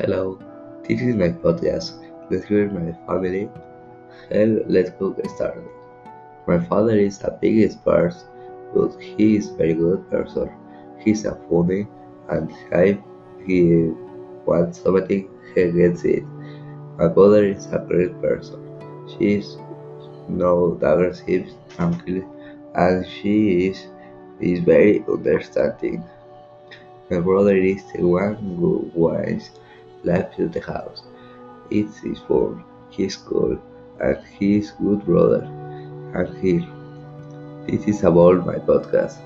Hello, this is my podcast. Let's hear my family. Hell, let's go get started. My father is a big expert, but he is a very good person. He's a funny, and if he wants something, he gets it. My mother is a great person. She is not aggressive, tranquil, and she is is very understanding. My brother is the one who wants life to the house. It's for his cool, and he's good brother. And here, this is about my podcast.